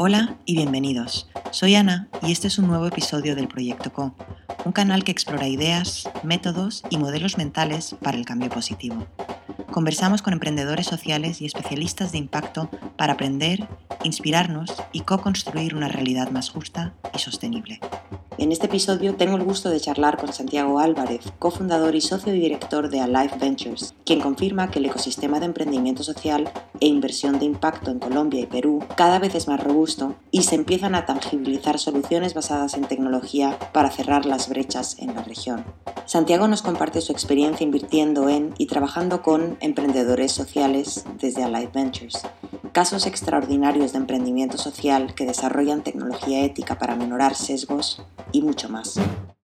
Hola y bienvenidos. Soy Ana y este es un nuevo episodio del Proyecto Co, un canal que explora ideas, métodos y modelos mentales para el cambio positivo. Conversamos con emprendedores sociales y especialistas de impacto para aprender, inspirarnos y co-construir una realidad más justa y sostenible. En este episodio tengo el gusto de charlar con Santiago Álvarez, cofundador y socio director de Alive Ventures, quien confirma que el ecosistema de emprendimiento social e inversión de impacto en Colombia y Perú cada vez es más robusto y se empiezan a tangibilizar soluciones basadas en tecnología para cerrar las brechas en la región. Santiago nos comparte su experiencia invirtiendo en y trabajando con emprendedores sociales desde Alive Ventures casos extraordinarios de emprendimiento social que desarrollan tecnología ética para menorar sesgos y mucho más.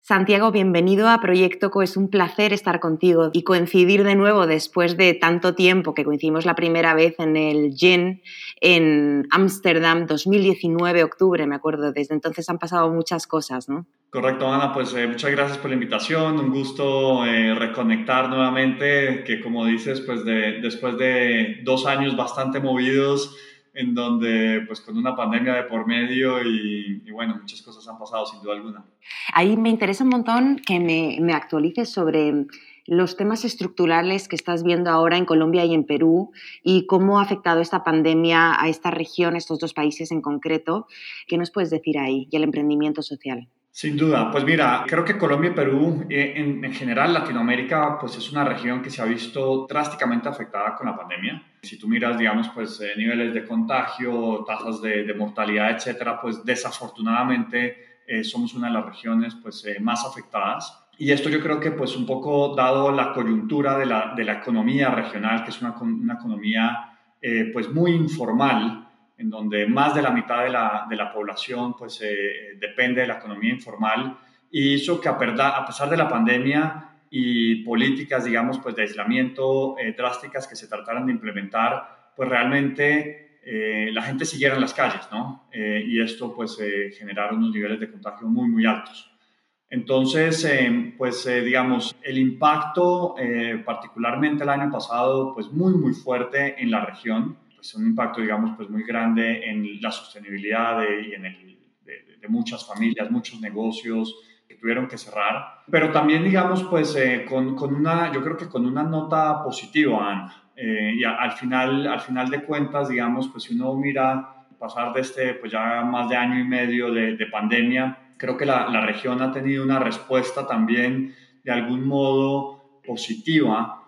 Santiago, bienvenido a Proyecto Co. Es un placer estar contigo y coincidir de nuevo después de tanto tiempo que coincidimos la primera vez en el GEN en Ámsterdam, 2019, octubre, me acuerdo. Desde entonces han pasado muchas cosas, ¿no? Correcto, Ana. Pues eh, muchas gracias por la invitación. Un gusto eh, reconectar nuevamente, que como dices, pues después de dos años bastante movidos, en donde pues con una pandemia de por medio y, bueno, muchas cosas han pasado sin duda alguna. Ahí me interesa un montón que me, me actualices sobre los temas estructurales que estás viendo ahora en Colombia y en Perú y cómo ha afectado esta pandemia a esta región, estos dos países en concreto. ¿Qué nos puedes decir ahí y el emprendimiento social? Sin duda, pues mira, creo que Colombia y Perú, eh, en, en, general Latinoamérica, pues es una región que se ha visto drásticamente afectada con la pandemia. Si tú miras, digamos, pues eh, niveles de contagio, tasas de, mortalidad, etcétera, pues desafortunadamente eh, somos una de las regiones pues más afectadas. Y esto yo creo que pues un poco dado la coyuntura de la, de la economía regional, que es una, una economía pues muy informal, en donde más de la mitad de la, de la población pues, eh, depende de la economía informal y hizo que a, a, pesar de la pandemia y políticas, digamos, pues, de aislamiento eh, drásticas que se trataran de implementar, pues realmente eh, la gente siguiera en las calles, ¿no? y esto pues generaron unos niveles de contagio muy, muy altos. Entonces, pues digamos, el impacto, particularmente el año pasado, pues muy, muy fuerte en la región pues, un impacto, digamos, pues muy grande en la sostenibilidad de, y en el, de, muchas familias, muchos negocios que tuvieron que cerrar. Pero también, digamos, pues eh, con, con, una, yo creo que con una nota positiva, Ana. Eh, y al, final, al final de cuentas, digamos, pues si uno mira pasar de este, pues ya más de año y medio de, de pandemia, creo que la, la región ha tenido una respuesta también de algún modo positiva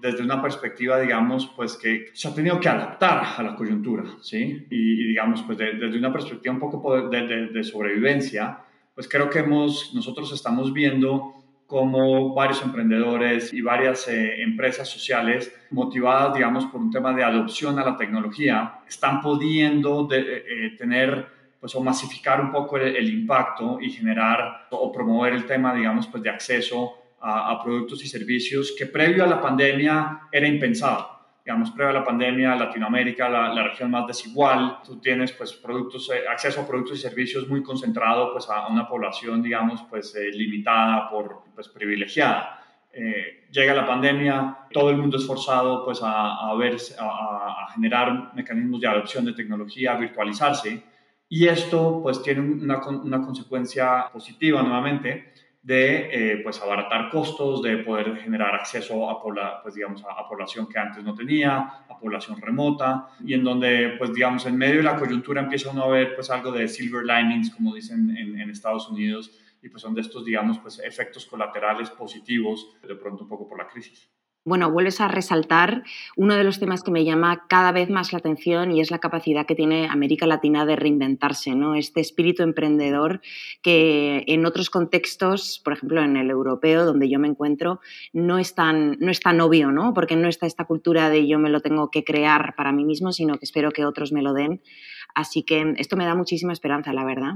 desde una perspectiva, digamos, pues que se ha tenido que adaptar a la coyuntura, ¿sí? Y, digamos, pues desde una perspectiva un poco de, de, sobrevivencia, pues creo que hemos, nosotros estamos viendo cómo varios emprendedores y varias eh, empresas sociales motivadas, digamos, por un tema de adopción a la tecnología, están pudiendo de, eh, eh, tener, pues, o masificar un poco el, el, impacto y generar o promover el tema, digamos, pues, de acceso a, productos y servicios que previo a la pandemia era impensado. Digamos, previo a la pandemia, Latinoamérica, la, la región más desigual, tú tienes pues productos, eh, acceso a productos y servicios muy concentrado pues a una población, digamos, pues eh, limitada por, pues privilegiada. Eh, llega la pandemia, todo el mundo es forzado pues a, a, a, a, generar mecanismos de adopción de tecnología, a virtualizarse, y esto pues tiene una, una consecuencia positiva nuevamente, de eh, pues abaratar costos, de poder generar acceso a, pues, digamos, a, población que antes no tenía, a población remota, y en donde, pues digamos, en medio de la coyuntura empieza uno a ver pues algo de silver linings, como dicen en, en Estados Unidos, y pues son de estos, digamos, pues efectos colaterales positivos, de pronto un poco por la crisis bueno, vuelves a resaltar uno de los temas que me llama cada vez más la atención y es la capacidad que tiene América Latina de reinventarse, ¿no? Este espíritu emprendedor que en otros contextos, por ejemplo en el europeo donde yo me encuentro, no es tan, no es tan obvio, ¿no? Porque no está esta cultura de yo me lo tengo que crear para mí mismo, sino que espero que otros me lo den. Así que esto me da muchísima esperanza, la verdad.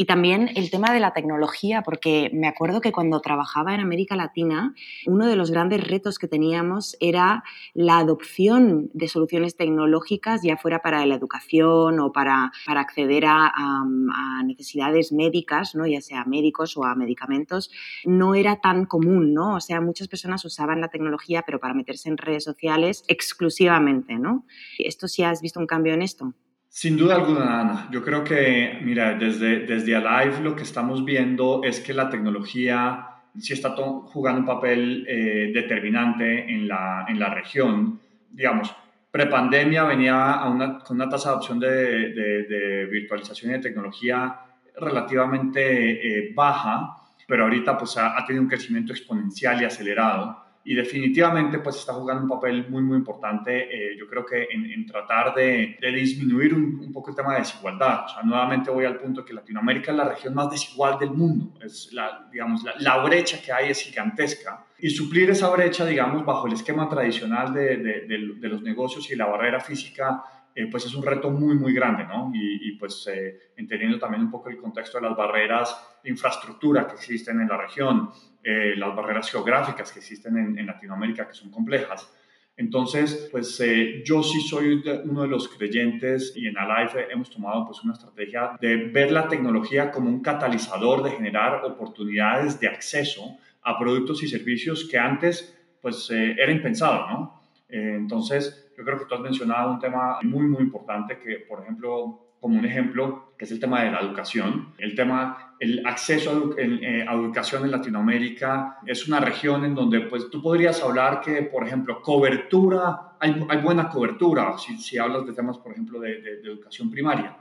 Y también el tema de la tecnología, porque me acuerdo que cuando trabajaba en América Latina, uno de los grandes retos que teníamos era la adopción de soluciones tecnológicas, ya fuera para la educación o para, para acceder a, a, necesidades médicas, ¿no? ya sea médicos o a medicamentos, no era tan común, ¿no? O sea, muchas personas usaban la tecnología, pero para meterse en redes sociales exclusivamente, ¿no? ¿Esto sí has visto un cambio en esto? Sin duda alguna, Ana. Yo creo que, mira, desde, desde Alive lo que estamos viendo es que la tecnología sí está jugando un papel eh, determinante en la, en la región. Digamos, prepandemia venía con una tasa de adopción de, virtualización y de tecnología relativamente eh, baja, pero ahorita pues ha, tenido un crecimiento exponencial y acelerado y definitivamente pues está jugando un papel muy muy importante eh, yo creo que en, tratar de, disminuir un, poco el tema de desigualdad. O sea nuevamente voy al punto que Latinoamérica es la región más desigual del mundo. Es la digamos la, brecha que hay es gigantesca. Y suplir esa brecha digamos bajo el esquema tradicional de los negocios y la barrera física eh, pues es un reto muy, muy grande, ¿no? Y, pues eh, entendiendo también un poco el contexto de las barreras de infraestructura que existen en la región, eh, las barreras geográficas que existen en, Latinoamérica, que son complejas. Entonces, pues yo sí soy uno de los creyentes y en Alive hemos tomado pues una estrategia de ver la tecnología como un catalizador de generar oportunidades de acceso a productos y servicios que antes pues era impensado, ¿no? entonces, yo creo que tú has mencionado un tema muy, muy importante que, por ejemplo, como un ejemplo, que es el tema de la educación. El tema, el acceso a, eh, educación en Latinoamérica es una región en donde pues tú podrías hablar que, por ejemplo, cobertura, hay, hay buena cobertura, si, si, hablas de temas, por ejemplo, de, de, educación primaria,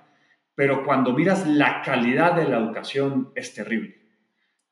pero cuando miras la calidad de la educación es terrible.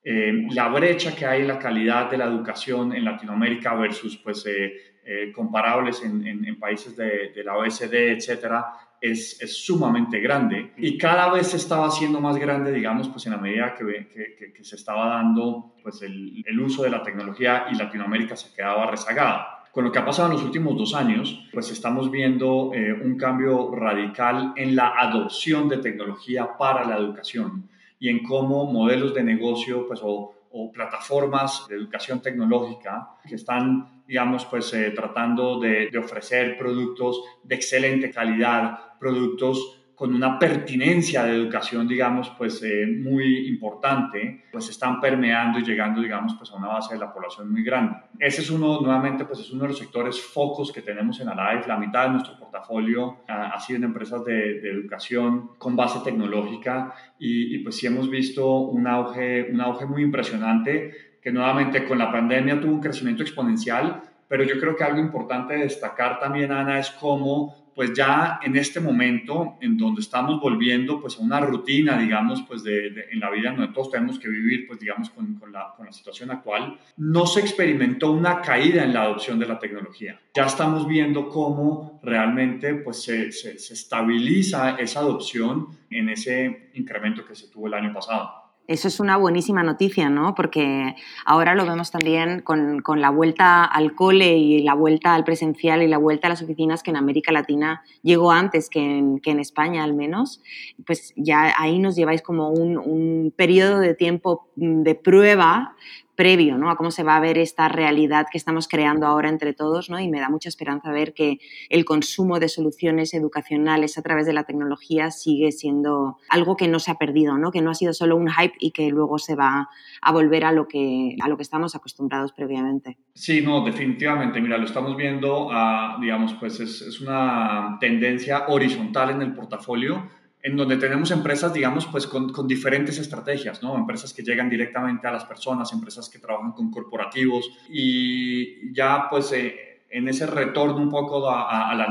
Eh, la brecha que hay en la calidad de la educación en Latinoamérica versus pues, eh, eh, comparables en, países de, la OSD, etcétera, es, es, sumamente grande y cada vez se estaba haciendo más grande, digamos, pues en la medida que, que, se estaba dando pues el, el, uso de la tecnología y Latinoamérica se quedaba rezagada. Con lo que ha pasado en los últimos dos años, pues estamos viendo eh, un cambio radical en la adopción de tecnología para la educación y en cómo modelos de negocio pues, o, o plataformas de educación tecnológica que están digamos, pues eh, tratando de, ofrecer productos de excelente calidad, productos con una pertinencia de educación, digamos, pues eh, muy importante, pues están permeando y llegando, digamos, pues a una base de la población muy grande. Ese es uno, nuevamente, pues es uno de los sectores focos que tenemos en Alive. La mitad de nuestro portafolio ha, sido en empresas de, educación con base tecnológica y, y, pues sí hemos visto un auge, un auge muy impresionante que nuevamente con la pandemia tuvo un crecimiento exponencial, pero yo creo que algo importante de destacar también, Ana, es cómo pues ya en este momento en donde estamos volviendo pues a una rutina, digamos, pues de, en la vida donde todos tenemos que vivir, pues digamos, con, con, la, con, la, situación actual, no se experimentó una caída en la adopción de la tecnología. Ya estamos viendo cómo realmente pues se, se, se estabiliza esa adopción en ese incremento que se tuvo el año pasado. Eso es una buenísima noticia, ¿no? Porque ahora lo vemos también con, la vuelta al cole y la vuelta al presencial y la vuelta a las oficinas que en América Latina llegó antes que en, que en España al menos. Pues ya ahí nos lleváis como un, un periodo de tiempo de prueba previo ¿no? a cómo se va a ver esta realidad que estamos creando ahora entre todos ¿no? y me da mucha esperanza ver que el consumo de soluciones educacionales a través de la tecnología sigue siendo algo que no se ha perdido, ¿no? que no ha sido solo un hype y que luego se va a volver a lo que, a lo que estamos acostumbrados previamente. Sí, no, definitivamente. Mira, lo estamos viendo, digamos, pues es, es una tendencia horizontal en el portafolio en donde tenemos empresas, digamos, pues con, con, diferentes estrategias, ¿no? Empresas que llegan directamente a las personas, empresas que trabajan con corporativos y ya pues eh, en ese retorno un poco a, a, la,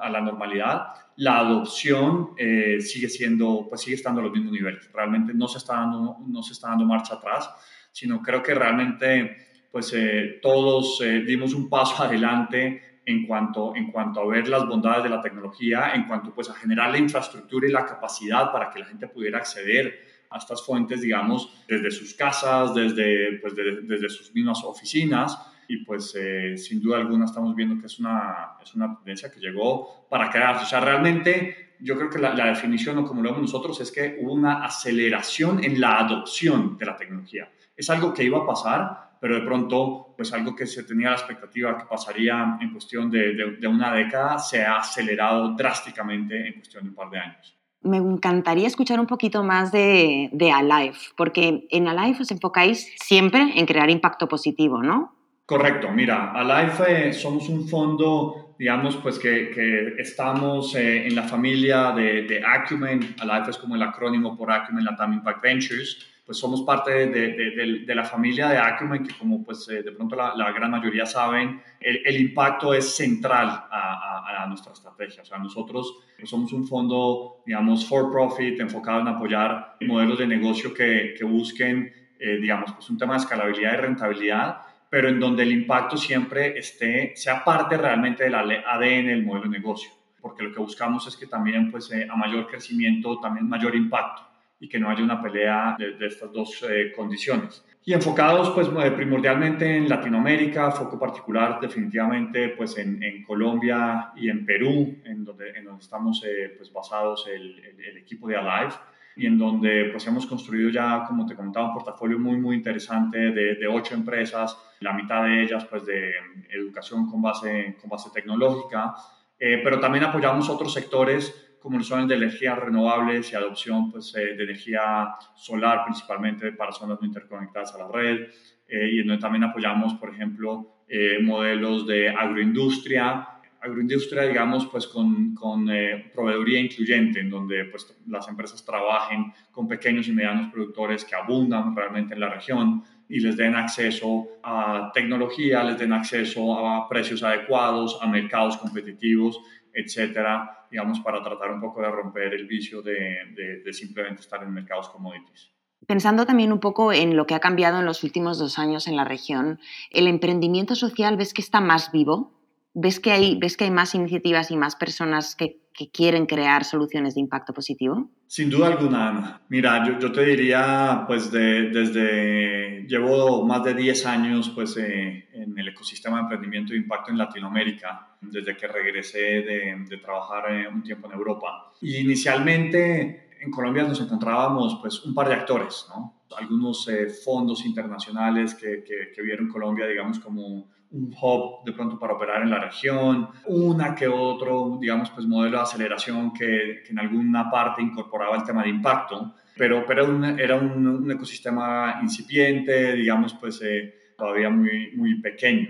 a la, normalidad, la adopción eh, sigue siendo, pues sigue estando a los mismos niveles. Realmente no se está dando, no se está dando marcha atrás, sino creo que realmente pues eh, todos dimos un paso adelante en cuanto, en cuanto a ver las bondades de la tecnología, en cuanto pues a generar la infraestructura y la capacidad para que la gente pudiera acceder a estas fuentes, digamos, desde sus casas, desde, pues, desde sus mismas oficinas. Y pues eh, sin duda alguna estamos viendo que es una, es una tendencia que llegó para quedarse. O sea, realmente yo creo que la, la definición, o como lo vemos nosotros, es que hubo una aceleración en la adopción de la tecnología. Es algo que iba a pasar, pero de pronto, pues algo que se tenía la expectativa que pasaría en cuestión de, de, una década se ha acelerado drásticamente en cuestión de un par de años. Me encantaría escuchar un poquito más de, de Alive, porque en Alive os enfocáis siempre en crear impacto positivo, ¿no? Correcto, mira, Alive eh, somos un fondo digamos pues que, que estamos eh, en la familia de, de Acumen, Alive es como el acrónimo por Acumen Latam Impact Ventures, pues somos parte de, de, la familia de Acumen, que como pues eh, de pronto la, la, gran mayoría saben, el, el impacto es central a, a, nuestra estrategia. O sea, nosotros somos un fondo, digamos, for profit, enfocado en apoyar modelos de negocio que, que busquen, eh, digamos, pues un tema de escalabilidad y rentabilidad, pero en donde el impacto siempre esté, sea parte realmente del ADN del modelo de negocio, porque lo que buscamos es que también, pues, eh, a mayor crecimiento, también mayor impacto y que no haya una pelea de, estas dos eh, condiciones. Y enfocados pues eh, primordialmente en Latinoamérica, foco particular definitivamente pues en, en Colombia y en Perú, en donde, en donde estamos eh, pues basados el, el, equipo de Alive y en donde pues hemos construido ya, como te comentaba, un portafolio muy muy interesante de, de ocho empresas, la mitad de ellas pues de educación con base, con base tecnológica, pero también apoyamos otros sectores como son de energías renovables y adopción pues, eh, de energía solar, principalmente para zonas no interconectadas a la red, eh, y en donde también apoyamos, por ejemplo, eh, modelos de agroindustria, agroindustria, digamos, pues con, con proveeduría incluyente, en donde pues, las empresas trabajen con pequeños y medianos productores que abundan realmente en la región y les den acceso a tecnología, les den acceso a precios adecuados, a mercados competitivos etcétera, digamos, para tratar un poco de romper el vicio de, de, simplemente estar en mercados commodities. Pensando también un poco en lo que ha cambiado en los últimos dos años en la región, ¿el emprendimiento social ves que está más vivo? ¿Ves que hay, ves que hay más iniciativas y más personas que, que quieren crear soluciones de impacto positivo? Sin duda alguna, Ana. Mira, yo, yo te diría, pues de, desde, llevo más de 10 años pues, eh, en el ecosistema de emprendimiento de impacto en Latinoamérica, desde que regresé de, de trabajar eh, un tiempo en Europa. Y inicialmente en Colombia nos encontrábamos pues un par de actores, ¿no? Algunos eh, fondos internacionales que, que, que vieron Colombia, digamos, como un hub de pronto para operar en la región, una que otro, digamos, pues modelo de aceleración que, que en alguna parte incorporaba el tema de impacto, pero, pero era un, ecosistema incipiente, digamos, pues eh, todavía muy, muy pequeño.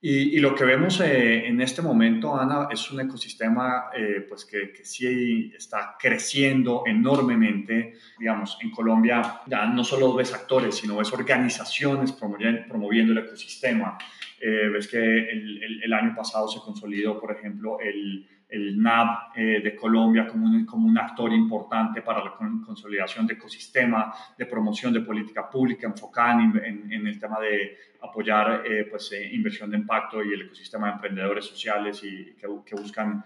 Y, y, lo que vemos eh, en este momento, Ana, es un ecosistema eh, pues que, que, sí está creciendo enormemente. Digamos, en Colombia ya no solo ves actores, sino ves organizaciones promoviendo, promoviendo el ecosistema. Eh, ves que el, el, año pasado se consolidó, por ejemplo, el, el NAB eh, de Colombia como un, como un, actor importante para la consolidación de ecosistema, de promoción de política pública enfocada en, en, el tema de apoyar eh, pues, inversión de impacto y el ecosistema de emprendedores sociales y que, que buscan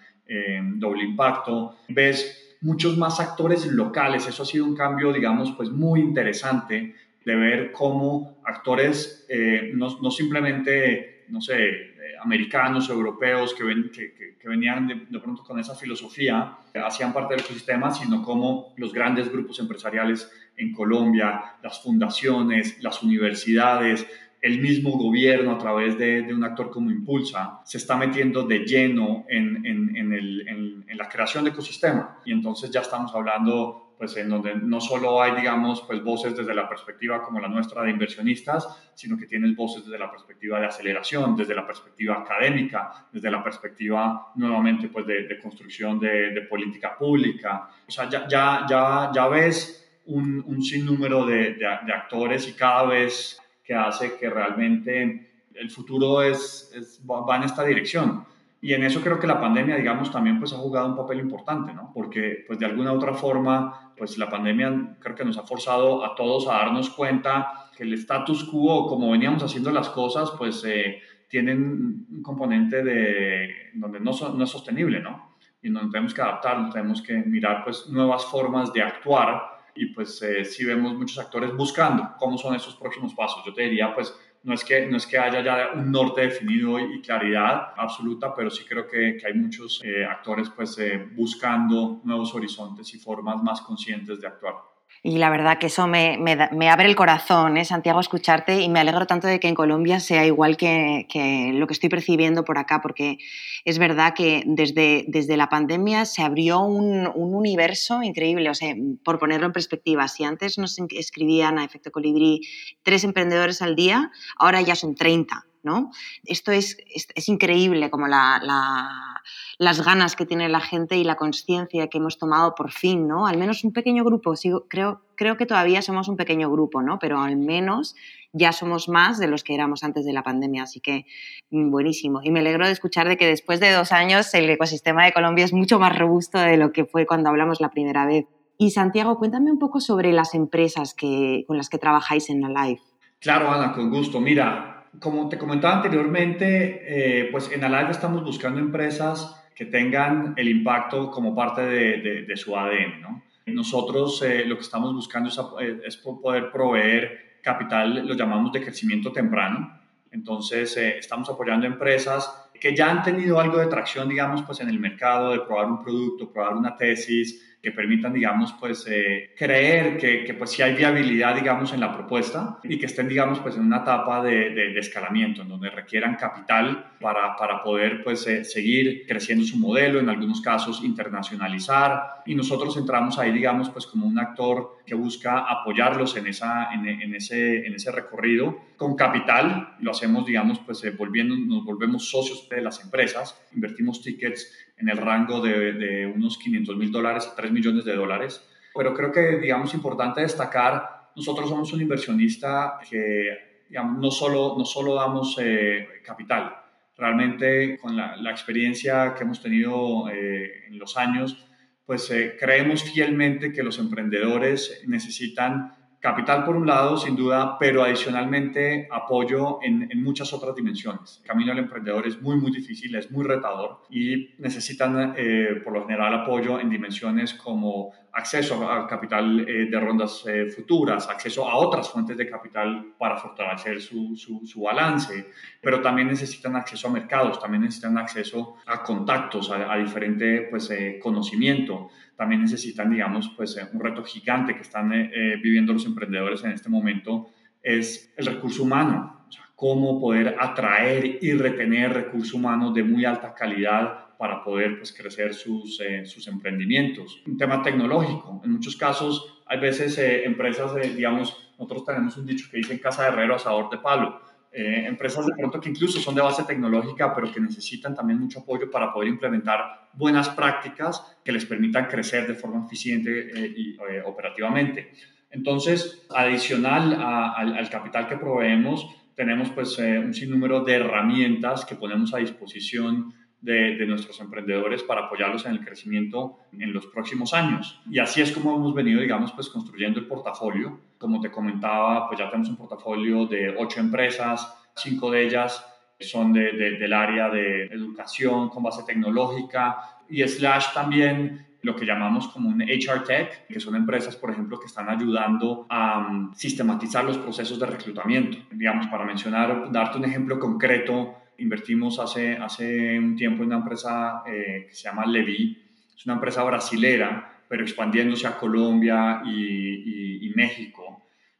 doble impacto. Ves muchos más actores locales, eso ha sido un cambio, digamos, pues muy interesante de ver cómo actores, eh, no, no, simplemente, no sé, eh, americanos europeos que, ven, que, venían de, pronto con esa filosofía, hacían parte del ecosistema, sino cómo los grandes grupos empresariales en Colombia, las fundaciones, las universidades, el mismo gobierno a través de, un actor como Impulsa se está metiendo de lleno en, en, en, la creación de ecosistema. Y entonces ya estamos hablando pues en donde no solo hay, digamos, pues voces desde la perspectiva como la nuestra de inversionistas, sino que tienes voces desde la perspectiva de aceleración, desde la perspectiva académica, desde la perspectiva nuevamente pues de, de construcción de, de, política pública. O sea, ya, ya, ya, ya ves un, un sinnúmero de, de, actores y cada vez que hace que realmente el futuro es, es, va en esta dirección. Y en eso creo que la pandemia, digamos, también pues ha jugado un papel importante, ¿no? Porque pues de alguna u otra forma, pues la pandemia creo que nos ha forzado a todos a darnos cuenta que el status quo, como veníamos haciendo las cosas, pues eh, tienen un componente de donde no, no es sostenible, ¿no? Y donde tenemos que adaptar, tenemos que mirar pues nuevas formas de actuar y pues eh, sí vemos muchos actores buscando cómo son esos próximos pasos. Yo te diría pues no es que, no es que haya ya un norte definido y claridad absoluta, pero sí creo que, que hay muchos eh, actores pues, eh, buscando nuevos horizontes y formas más conscientes de actuar. Y la verdad que eso me, me, me abre el corazón, ¿eh, Santiago, escucharte y me alegro tanto de que en Colombia sea igual que, que, lo que estoy percibiendo por acá, porque es verdad que desde, desde la pandemia se abrió un, un universo increíble. O sea, por ponerlo en perspectiva, si antes nos escribían a Efecto Colibrí tres emprendedores al día, ahora ya son 30 ¿no? Esto es, es, increíble como las ganas que tiene la gente y la conciencia que hemos tomado por fin, ¿no? Al menos un pequeño grupo, creo, creo que todavía somos un pequeño grupo, ¿no? Pero al menos ya somos más de los que éramos antes de la pandemia, así que mm, buenísimo. Y me alegro de escuchar de que después de dos años el ecosistema de Colombia es mucho más robusto de lo que fue cuando hablamos la primera vez. Y Santiago, cuéntame un poco sobre las empresas que, con las que trabajáis en Alive. Claro, Ana, con gusto. Mira, como te comentaba anteriormente, eh, pues en Alive estamos buscando empresas que tengan el impacto como parte de, su ADN. ¿no? Nosotros eh, lo que estamos buscando es, eh, es, poder proveer capital, lo llamamos de crecimiento temprano. Entonces, estamos apoyando empresas que ya han tenido algo de tracción, digamos, pues en el mercado, de probar un producto, probar una tesis, que permitan, digamos, pues eh, creer que, que, pues si hay viabilidad, digamos, en la propuesta y que estén, digamos, pues en una etapa de, de, escalamiento, en donde requieran capital para, para poder, pues, eh, seguir creciendo su modelo, en algunos casos internacionalizar. Y nosotros entramos ahí, digamos, pues como un actor que busca apoyarlos en, esa, en, en ese, en ese recorrido con capital. Lo hacemos, digamos, pues eh, volviendo, nos volvemos socios de las empresas, invertimos tickets en el rango de, de unos 500 mil dólares a 3 millones de dólares. Pero creo que, digamos, importante destacar, nosotros somos un inversionista que, digamos, no solo, no solo damos eh, capital, realmente con la, la, experiencia que hemos tenido eh, en los años, pues eh, creemos fielmente que los emprendedores necesitan Capital por un lado, sin duda, pero adicionalmente apoyo en, muchas otras dimensiones. El camino del emprendedor es muy, muy difícil, es muy retador y necesitan eh, por lo general apoyo en dimensiones como acceso a capital eh, de rondas eh, futuras, acceso a otras fuentes de capital para fortalecer su, su, balance, pero también necesitan acceso a mercados, también necesitan acceso a contactos, a, a diferente pues, conocimiento también necesitan, digamos, pues eh, un reto gigante que están eh, eh, viviendo los emprendedores en este momento es el recurso humano, cómo poder atraer y retener recurso humano de muy alta calidad para poder pues, crecer sus, sus emprendimientos. Un tema tecnológico, en muchos casos hay veces empresas, digamos, nosotros tenemos un dicho que dice en casa de herrero asador de palo, eh, empresas de pronto que incluso son de base tecnológica, pero que necesitan también mucho apoyo para poder implementar buenas prácticas que les permitan crecer de forma eficiente eh, y eh, operativamente. Entonces, adicional al, al, capital que proveemos, tenemos pues un sinnúmero de herramientas que ponemos a disposición de, nuestros emprendedores para apoyarlos en el crecimiento en los próximos años. Y así es como hemos venido, digamos, pues construyendo el portafolio. Como te comentaba, pues ya tenemos un portafolio de ocho empresas, cinco de ellas son de, del área de educación con base tecnológica y slash también lo que llamamos como un HR Tech, que son empresas, por ejemplo, que están ayudando a um, sistematizar los procesos de reclutamiento. Digamos, para mencionar, darte un ejemplo concreto, invertimos hace, hace un tiempo en una empresa eh, que se llama Levi, es una empresa brasilera, pero expandiéndose a Colombia y, México.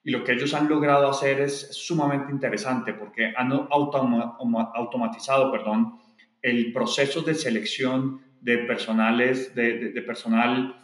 Y lo que ellos han logrado hacer es, sumamente interesante porque han automatizado perdón, el proceso de selección de personales, de, personal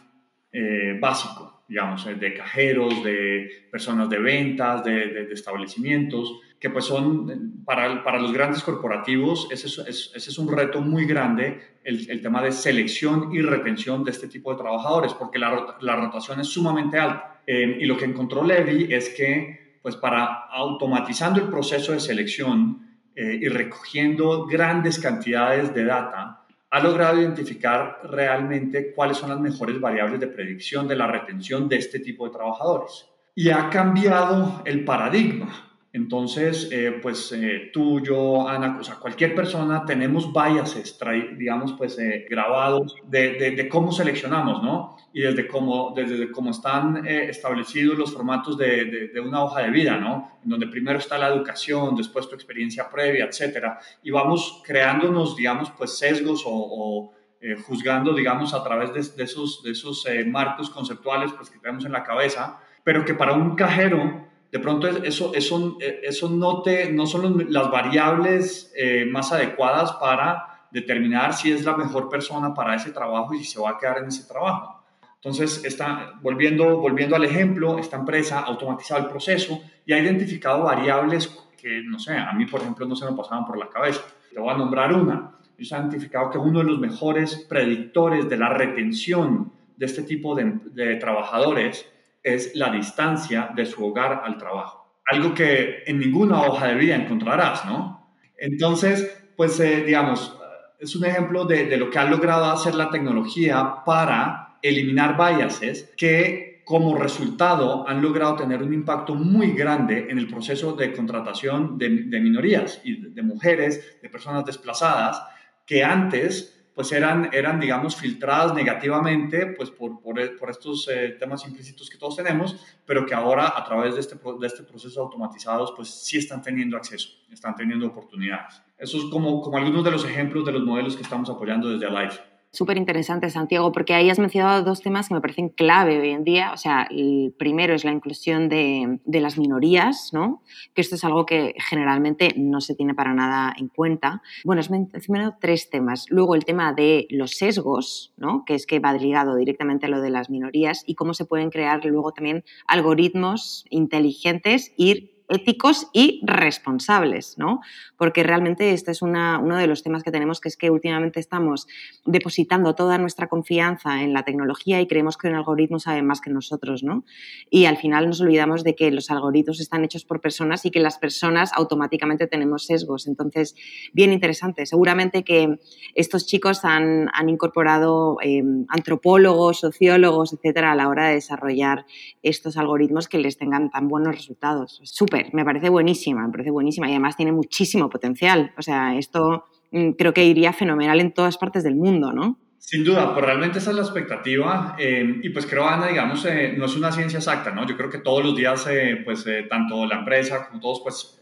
eh, básico, digamos, de cajeros, de personas de ventas, de, establecimientos que pues son, para, para los grandes corporativos, ese es, ese es, un reto muy grande, el, el, tema de selección y retención de este tipo de trabajadores, porque la, la rotación es sumamente alta. Eh, y lo que encontró Levy es que, pues para automatizando el proceso de selección eh, y recogiendo grandes cantidades de data, ha logrado identificar realmente cuáles son las mejores variables de predicción de la retención de este tipo de trabajadores. Y ha cambiado el paradigma entonces, eh, pues eh, tú, yo, Ana, o sea, cualquier persona tenemos biases, digamos, pues eh, grabados de, de, cómo seleccionamos, ¿no? Y desde cómo, desde cómo están establecidos los formatos de, de, una hoja de vida, ¿no? En donde primero está la educación, después tu experiencia previa, etcétera. Y vamos creándonos, digamos, pues sesgos o, o juzgando, digamos, a través de, esos, de esos marcos conceptuales pues, que tenemos en la cabeza, pero que para un cajero de pronto eso, eso, eso no, te, no son las variables eh, más adecuadas para determinar si es la mejor persona para ese trabajo y si se va a quedar en ese trabajo. Entonces, está, volviendo, volviendo al ejemplo, esta empresa ha automatizado el proceso y ha identificado variables que, no sé, a mí, por ejemplo, no se me pasaban por la cabeza. Te voy a nombrar una. Ellos han identificado que uno de los mejores predictores de la retención de este tipo de, de trabajadores es la distancia de su hogar al trabajo. Algo que en ninguna hoja de vida encontrarás, ¿no? Entonces, pues, eh, digamos, es un ejemplo de, de, lo que ha logrado hacer la tecnología para eliminar biases que como resultado han logrado tener un impacto muy grande en el proceso de contratación de, minorías y de mujeres, de personas desplazadas, que antes pues eran, eran digamos, filtradas negativamente pues por, por, por estos eh, temas implícitos que todos tenemos, pero que ahora a través de este, de este proceso automatizados, pues sí están teniendo acceso, están teniendo oportunidades. Eso es como, como algunos de los ejemplos de los modelos que estamos apoyando desde Alive súper interesante, Santiago, porque ahí has mencionado dos temas que me parecen clave hoy en día. O sea, el primero es la inclusión de, de, las minorías, ¿no? Que esto es algo que generalmente no se tiene para nada en cuenta. Bueno, has mencionado tres temas. Luego el tema de los sesgos, ¿no? Que es que va ligado directamente a lo de las minorías y cómo se pueden crear luego también algoritmos inteligentes, ir éticos y responsables, ¿no? Porque realmente este es una, uno de los temas que tenemos, que es que últimamente estamos depositando toda nuestra confianza en la tecnología y creemos que un algoritmo sabe más que nosotros, ¿no? Y al final nos olvidamos de que los algoritmos están hechos por personas y que las personas automáticamente tenemos sesgos. Entonces, bien interesante. Seguramente que estos chicos han, han incorporado eh, antropólogos, sociólogos, etcétera, a la hora de desarrollar estos algoritmos que les tengan tan buenos resultados. Súper me parece buenísima, me parece buenísima y además tiene muchísimo potencial. O sea, esto mm, creo que iría fenomenal en todas partes del mundo, ¿no? Sin duda, pues realmente esa es la expectativa eh, y pues creo, Ana, digamos, eh, no es una ciencia exacta, ¿no? Yo creo que todos los días, eh, pues tanto la empresa como todos, pues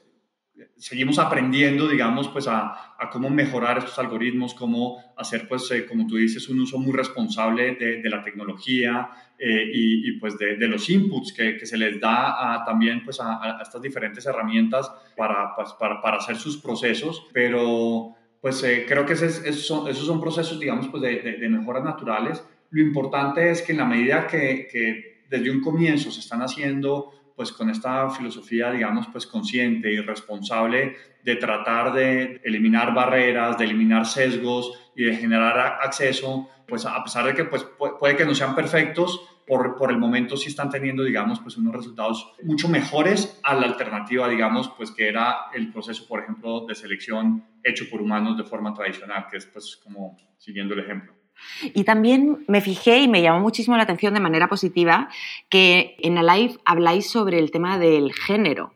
seguimos aprendiendo, digamos, pues a, a, cómo mejorar estos algoritmos, cómo hacer, pues, eh, como tú dices, un uso muy responsable de, de la tecnología eh, y, y, pues de, de, los inputs que, que, se les da a, también, pues, a, a, estas diferentes herramientas para, pues, para, para, hacer sus procesos, pero pues eh, creo que ese, esos, son, esos son procesos, digamos, pues de, de, mejoras naturales. Lo importante es que en la medida que, que desde un comienzo se están haciendo pues con esta filosofía, digamos, pues consciente y responsable de tratar de eliminar barreras, de eliminar sesgos y de generar acceso, pues a pesar de que pues, puede que no sean perfectos, por, por el momento sí están teniendo, digamos, pues unos resultados mucho mejores a la alternativa, digamos, pues que era el proceso, por ejemplo, de selección hecho por humanos de forma tradicional, que es pues como siguiendo el ejemplo. Y también me fijé y me llamó muchísimo la atención de manera positiva que en Alive habláis sobre el tema del género.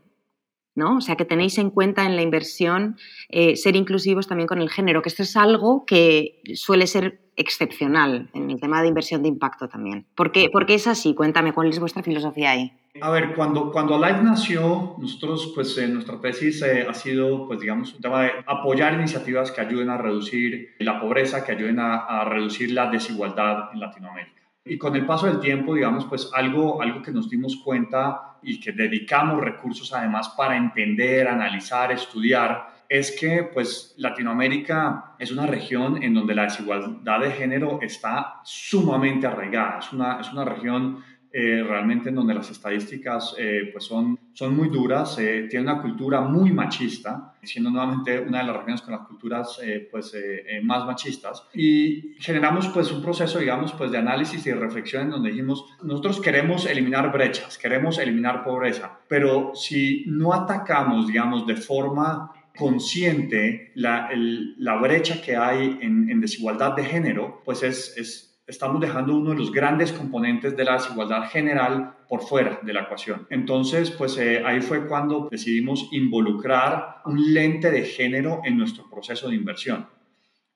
¿no? O sea, que tenéis en cuenta en la inversión eh, ser inclusivos también con el género, que esto es algo que suele ser excepcional en el tema de inversión de impacto también. ¿Por qué, ¿Por qué es así? Cuéntame, ¿cuál es vuestra filosofía ahí? A ver, cuando, cuando Alive nació, nosotros, pues eh, nuestra tesis eh, ha sido, pues digamos, un tema de apoyar iniciativas que ayuden a reducir la pobreza, que ayuden a, a reducir la desigualdad en Latinoamérica. Y con el paso del tiempo, digamos, pues algo, algo que nos dimos cuenta y que dedicamos recursos además para entender, analizar, estudiar, es que pues Latinoamérica es una región en donde la desigualdad de género está sumamente arraigada, es una, es una región eh, realmente en donde las estadísticas eh, pues son, son muy duras, eh, tiene una cultura muy machista, siendo nuevamente una de las regiones con las culturas eh, pues, eh, más machistas. Y generamos pues un proceso, digamos, pues de análisis y de reflexión en donde dijimos, nosotros queremos eliminar brechas, queremos eliminar pobreza, pero si no atacamos, digamos, de forma consciente la, el, la brecha que hay en, en desigualdad de género, pues es, es estamos dejando uno de los grandes componentes de la desigualdad general por fuera de la ecuación. Entonces, pues eh, ahí fue cuando decidimos involucrar un lente de género en nuestro proceso de inversión.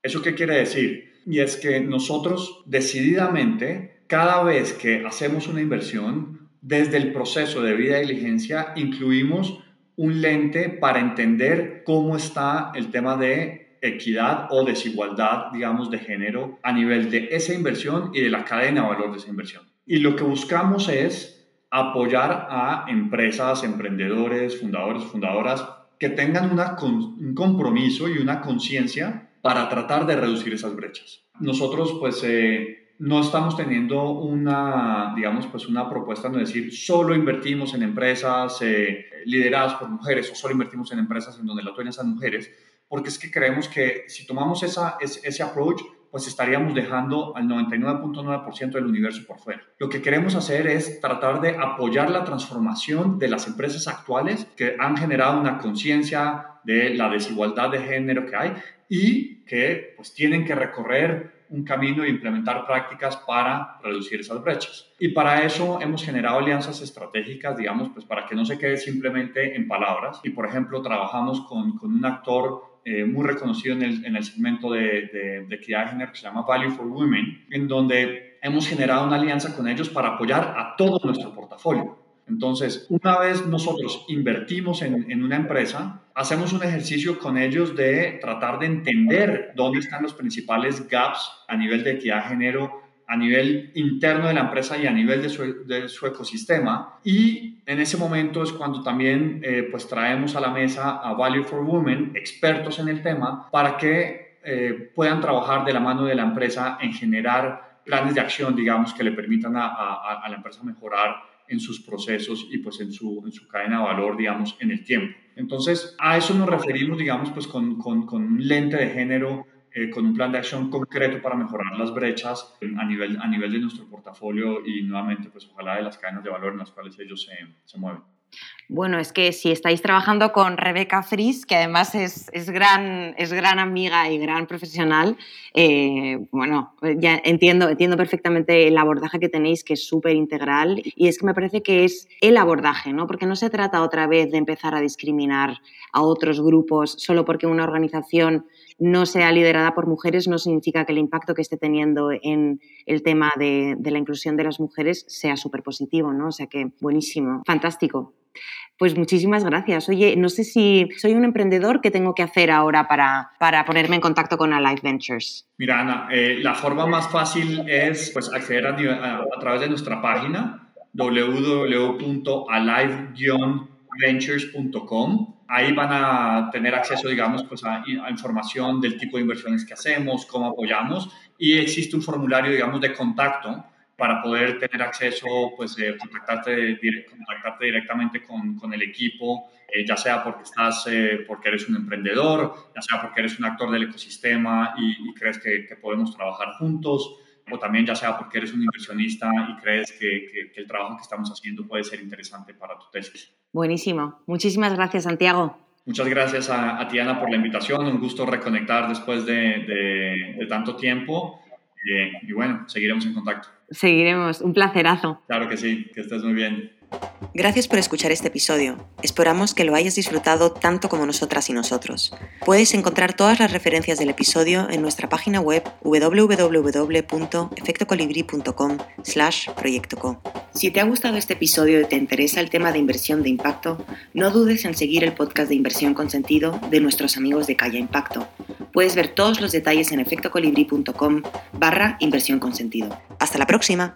¿Eso qué quiere decir? Y es que nosotros decididamente, cada vez que hacemos una inversión, desde el proceso de vida y diligencia, incluimos un lente para entender cómo está el tema de equidad o desigualdad, digamos, de género a nivel de esa inversión y de la cadena de valor de esa inversión. Y lo que buscamos es apoyar a empresas, emprendedores, fundadores, fundadoras que tengan un compromiso y una conciencia para tratar de reducir esas brechas. Nosotros, pues, eh, no estamos teniendo una, digamos, pues una propuesta de decir solo invertimos en empresas eh, lideradas por mujeres o solo invertimos en empresas en donde la dueña son mujeres, porque es que creemos que si tomamos esa, ese, approach, pues estaríamos dejando al 99.9% del universo por fuera. Lo que queremos hacer es tratar de apoyar la transformación de las empresas actuales que han generado una conciencia de la desigualdad de género que hay y que pues tienen que recorrer un camino e implementar prácticas para reducir esas brechas. Y para eso hemos generado alianzas estratégicas, digamos, pues para que no se quede simplemente en palabras. Y, por ejemplo, trabajamos con, con un actor eh, muy reconocido en el, en el segmento de, de, equidad de género que se llama Value for Women, en donde hemos generado una alianza con ellos para apoyar a todo nuestro portafolio. Entonces, una vez nosotros invertimos en, en, una empresa, hacemos un ejercicio con ellos de tratar de entender dónde están los principales gaps a nivel de equidad de género, a nivel interno de la empresa y a nivel de su, de su ecosistema. Y en ese momento es cuando también eh, pues traemos a la mesa a Value for Women, expertos en el tema, para que eh, puedan trabajar de la mano de la empresa en generar planes de acción, digamos, que le permitan a, a, a la empresa mejorar en sus procesos y pues en su, en su cadena de valor, digamos, en el tiempo. Entonces, a eso nos referimos, digamos, pues con, con, con un lente de género, eh, con un plan de acción concreto para mejorar las brechas a nivel, a nivel de nuestro portafolio y nuevamente, pues ojalá de las cadenas de valor en las cuales ellos se, se mueven. Bueno, es que si estáis trabajando con Rebeca Fries, que además es, gran, es gran amiga y gran profesional, eh, bueno, ya entiendo, entiendo perfectamente el abordaje que tenéis, que es súper integral, y es que me parece que es el abordaje, ¿no? Porque no se trata otra vez de empezar a discriminar a otros grupos solo porque una organización no sea liderada por mujeres no significa que el impacto que esté teniendo en el tema de, la inclusión de las mujeres sea súper positivo, ¿no? O sea que buenísimo, fantástico. Pues muchísimas gracias. Oye, no sé si soy un emprendedor, ¿qué tengo que hacer ahora para, ponerme en contacto con Alive Ventures? Mira, Ana, eh, la forma más fácil es pues, acceder a, a, través de nuestra página www.alive-ventures.com. Ahí van a tener acceso, digamos, pues a, a, información del tipo de inversiones que hacemos, cómo apoyamos y existe un formulario, digamos, de contacto para poder tener acceso, pues eh, contactarte, contactarte directamente con, con el equipo, eh, ya sea porque, estás, eh, porque eres un emprendedor, ya sea porque eres un actor del ecosistema y, crees que, que, podemos trabajar juntos, o también ya sea porque eres un inversionista y crees que, que, el trabajo que estamos haciendo puede ser interesante para tu tesis. Buenísimo. Muchísimas gracias, Santiago. Muchas gracias a, a Tiana por la invitación. Un gusto reconectar después de, de, de tanto tiempo. y bueno, seguiremos en contacto. Seguiremos. Un placerazo. Claro que sí, que estés muy bien. Gracias por escuchar este episodio. Esperamos que lo hayas disfrutado tanto como nosotras y nosotros. Puedes encontrar todas las referencias del episodio en nuestra página web www.efectocolibri.com slash proyectoco. Si te ha gustado este episodio y te interesa el tema de inversión de impacto, no dudes en seguir el podcast de inversión con sentido de nuestros amigos de Calla Impacto. Puedes ver todos los detalles en efectocolibri.com barra inversión con sentido. Hasta la próxima.